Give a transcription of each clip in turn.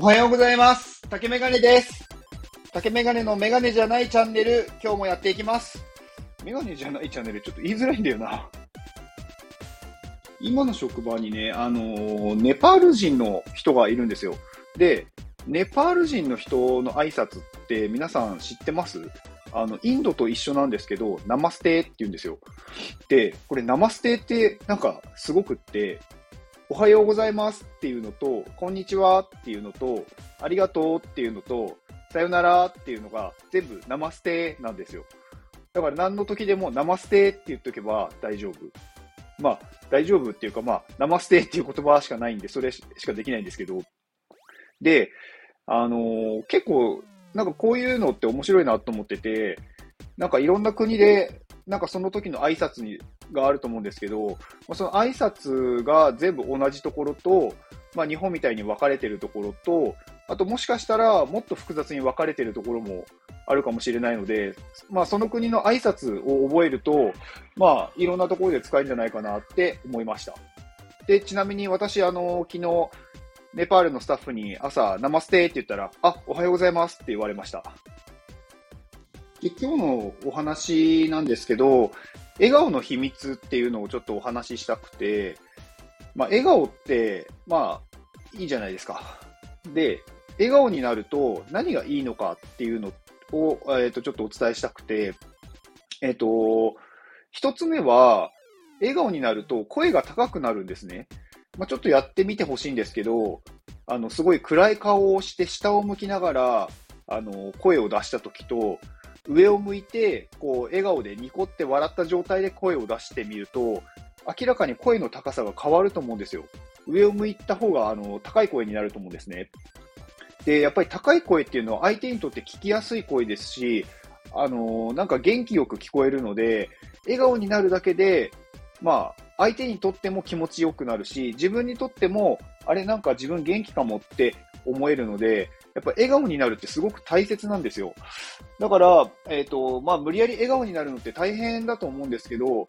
おはようございます。竹メガネです。竹メガネのメガネじゃないチャンネル、今日もやっていきます。メガネじゃないチャンネル、ちょっと言いづらいんだよな。今の職場にね、あのーネパール人の人がいるんですよ。で、ネパール人の人の挨拶って皆さん知ってます？あの、インドと一緒なんですけど、ナマステって言うんですよ。で、これナマステってなんかすごくって、おはようございますっていうのと、こんにちはっていうのと、ありがとうっていうのと、さよならっていうのが全部ナマステなんですよ。だから何の時でもナマステって言っとけば大丈夫。まあ、大丈夫っていうかまあ、ナマステっていう言葉しかないんで、それしかできないんですけど。で、あのー結構、なんかこういうのって面白いなと思ってて、なんかいろんな国で、なんかその時の挨拶にがあると思うんですけど、まあその挨拶が全部同じところと、まあ、日本みたいに分かれてるところと、あともしかしたらもっと複雑に分かれてるところもあるかもしれないので、まあ、その国の挨拶を覚えると、まあ、いろんなところで使えるんじゃないかなって思いました。で、ちなみに私、あの、昨日、ネパールのスタッフに朝、ナマステって言ったら、あ、おはようございますって言われました。で今日のお話なんですけど、笑顔の秘密っていうのをちょっとお話ししたくて、まあ、笑顔って、まあ、いいじゃないですか。で、笑顔になると何がいいのかっていうのを、えっ、と、ちょっとお伝えしたくて、えっ、と、一つ目は、笑顔になると声が高くなるんですね。まあ、ちょっとやってみてほしいんですけど、あの、すごい暗い顔をして下を向きながら、あの、声を出した時と、上を向いて、こう、笑顔でニコって笑った状態で声を出してみると、明らかに声の高さが変わると思うんですよ。上を向いた方が、あの、高い声になると思うんですね。で、やっぱり高い声っていうのは相手にとって聞きやすい声ですし、あの、なんか元気よく聞こえるので、笑顔になるだけで、まあ、相手にとっても気持ちよくなるし、自分にとっても、あれなんか自分元気かもって思えるので、やっぱ笑顔になるってすごく大切なんですよ。だから、えっ、と、まあ、無理やり笑顔になるのって大変だと思うんですけど、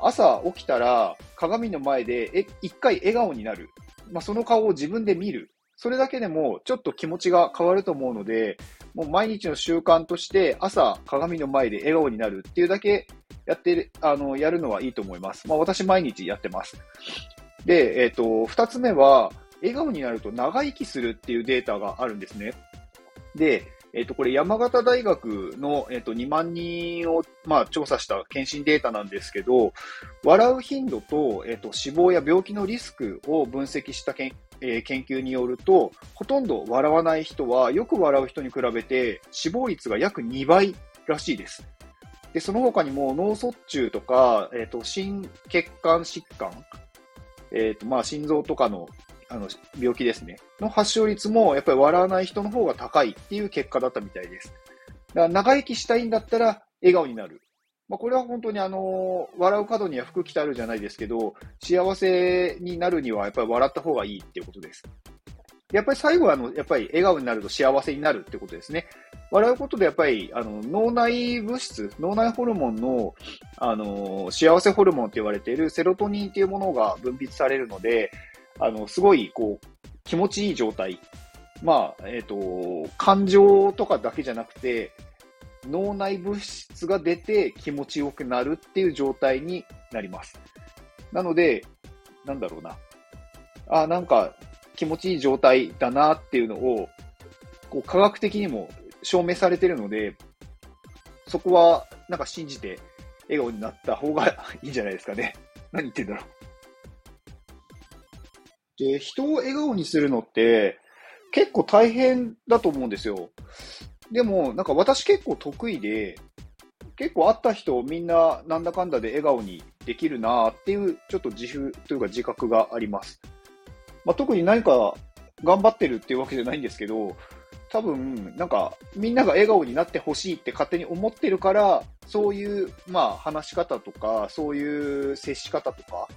朝起きたら鏡の前でえ一回笑顔になる。まあ、その顔を自分で見る。それだけでもちょっと気持ちが変わると思うので、もう毎日の習慣として朝鏡の前で笑顔になるっていうだけやってる、あの、やるのはいいと思います。まあ、私毎日やってます。で、えっ、と、二つ目は、笑顔になると長生きするっていうデータがあるんですね。で、えっ、と、これ山形大学の、えっ、と、2万人を、まあ、調査した検診データなんですけど、笑う頻度と、えっ、と、死亡や病気のリスクを分析したけん、えー研究によると、ほとんど笑わない人は、よく笑う人に比べて死亡率が約2倍らしいです。で、その他にも脳卒中とか、えっ、と、心血管疾患、えっ、と、まあ、心臓とかの、あの、病気ですね。の発症率も、やっぱり笑わない人の方が高いっていう結果だったみたいです。だから、長生きしたいんだったら、笑顔になる。まあ、これは本当にあの、笑う角には服着たるじゃないですけど、幸せになるには、やっぱり笑った方がいいっていうことです。やっぱり最後は、あの、やっぱり笑顔になると幸せになるってことですね。笑うことでやっぱり、あの、脳内物質、脳内ホルモンの、あの、幸せホルモンって言われているセロトニンっていうものが分泌されるので、あの、すごい、こう、気持ちいい状態。まあ、えっ、と、感情とかだけじゃなくて、脳内物質が出て気持ちよくなるっていう状態になります。なので、なんだろうな。あ、なんか気持ちいい状態だなっていうのを、こう科学的にも証明されてるので、そこはなんか信じて笑顔になった方がいいんじゃないですかね。何言ってんだろう。で、人を笑顔にするのって結構大変だと思うんですよ。でも、なんか私結構得意で、結構会った人みんななんだかんだで笑顔にできるなっていうちょっと自負というか自覚があります。まあ、特に何か頑張ってるっていうわけじゃないんですけど、多分、なんか、みんなが笑顔になってほしいって勝手に思ってるから、そういう、まあ、話し方とか、そういう接し方とか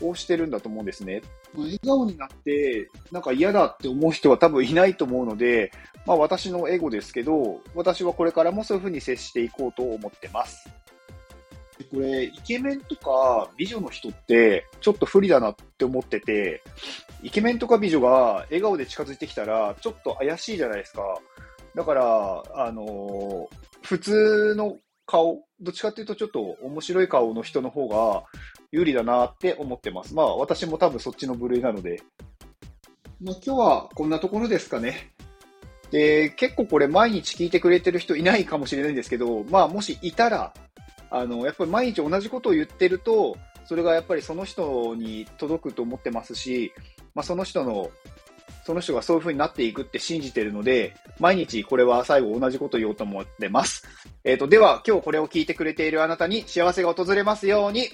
をしてるんだと思うんですね。笑顔になって、なんか嫌だって思う人は多分いないと思うので、まあ、私のエゴですけど、私はこれからもそういうふうに接していこうと思ってます。これ、イケメンとか美女の人って、ちょっと不利だなって思ってて、イケメンとか美女が笑顔で近づいてきたら、ちょっと怪しいじゃないですか。だから、あのー普通の顔、どっちかっていうとちょっと面白い顔の人の方が有利だなって思ってます。まあ、私も多分そっちの部類なので。まあ、今日はこんなところですかね。で、結構これ毎日聞いてくれてる人いないかもしれないんですけど、まあ、もしいたら、あの、やっぱり毎日同じことを言ってると、それがやっぱりその人に届くと思ってますし、まあ、その人の、その人がそういう風になっていくって信じてるので、毎日これは最後同じこと言おうと思ってます。えっ、と、では今日これを聞いてくれているあなたに幸せが訪れますように、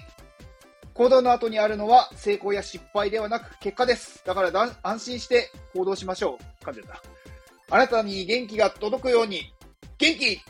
行動の後にあるのは成功や失敗ではなく結果です。だから安心して行動しましょう。感じた。あなたに元気が届くように、元気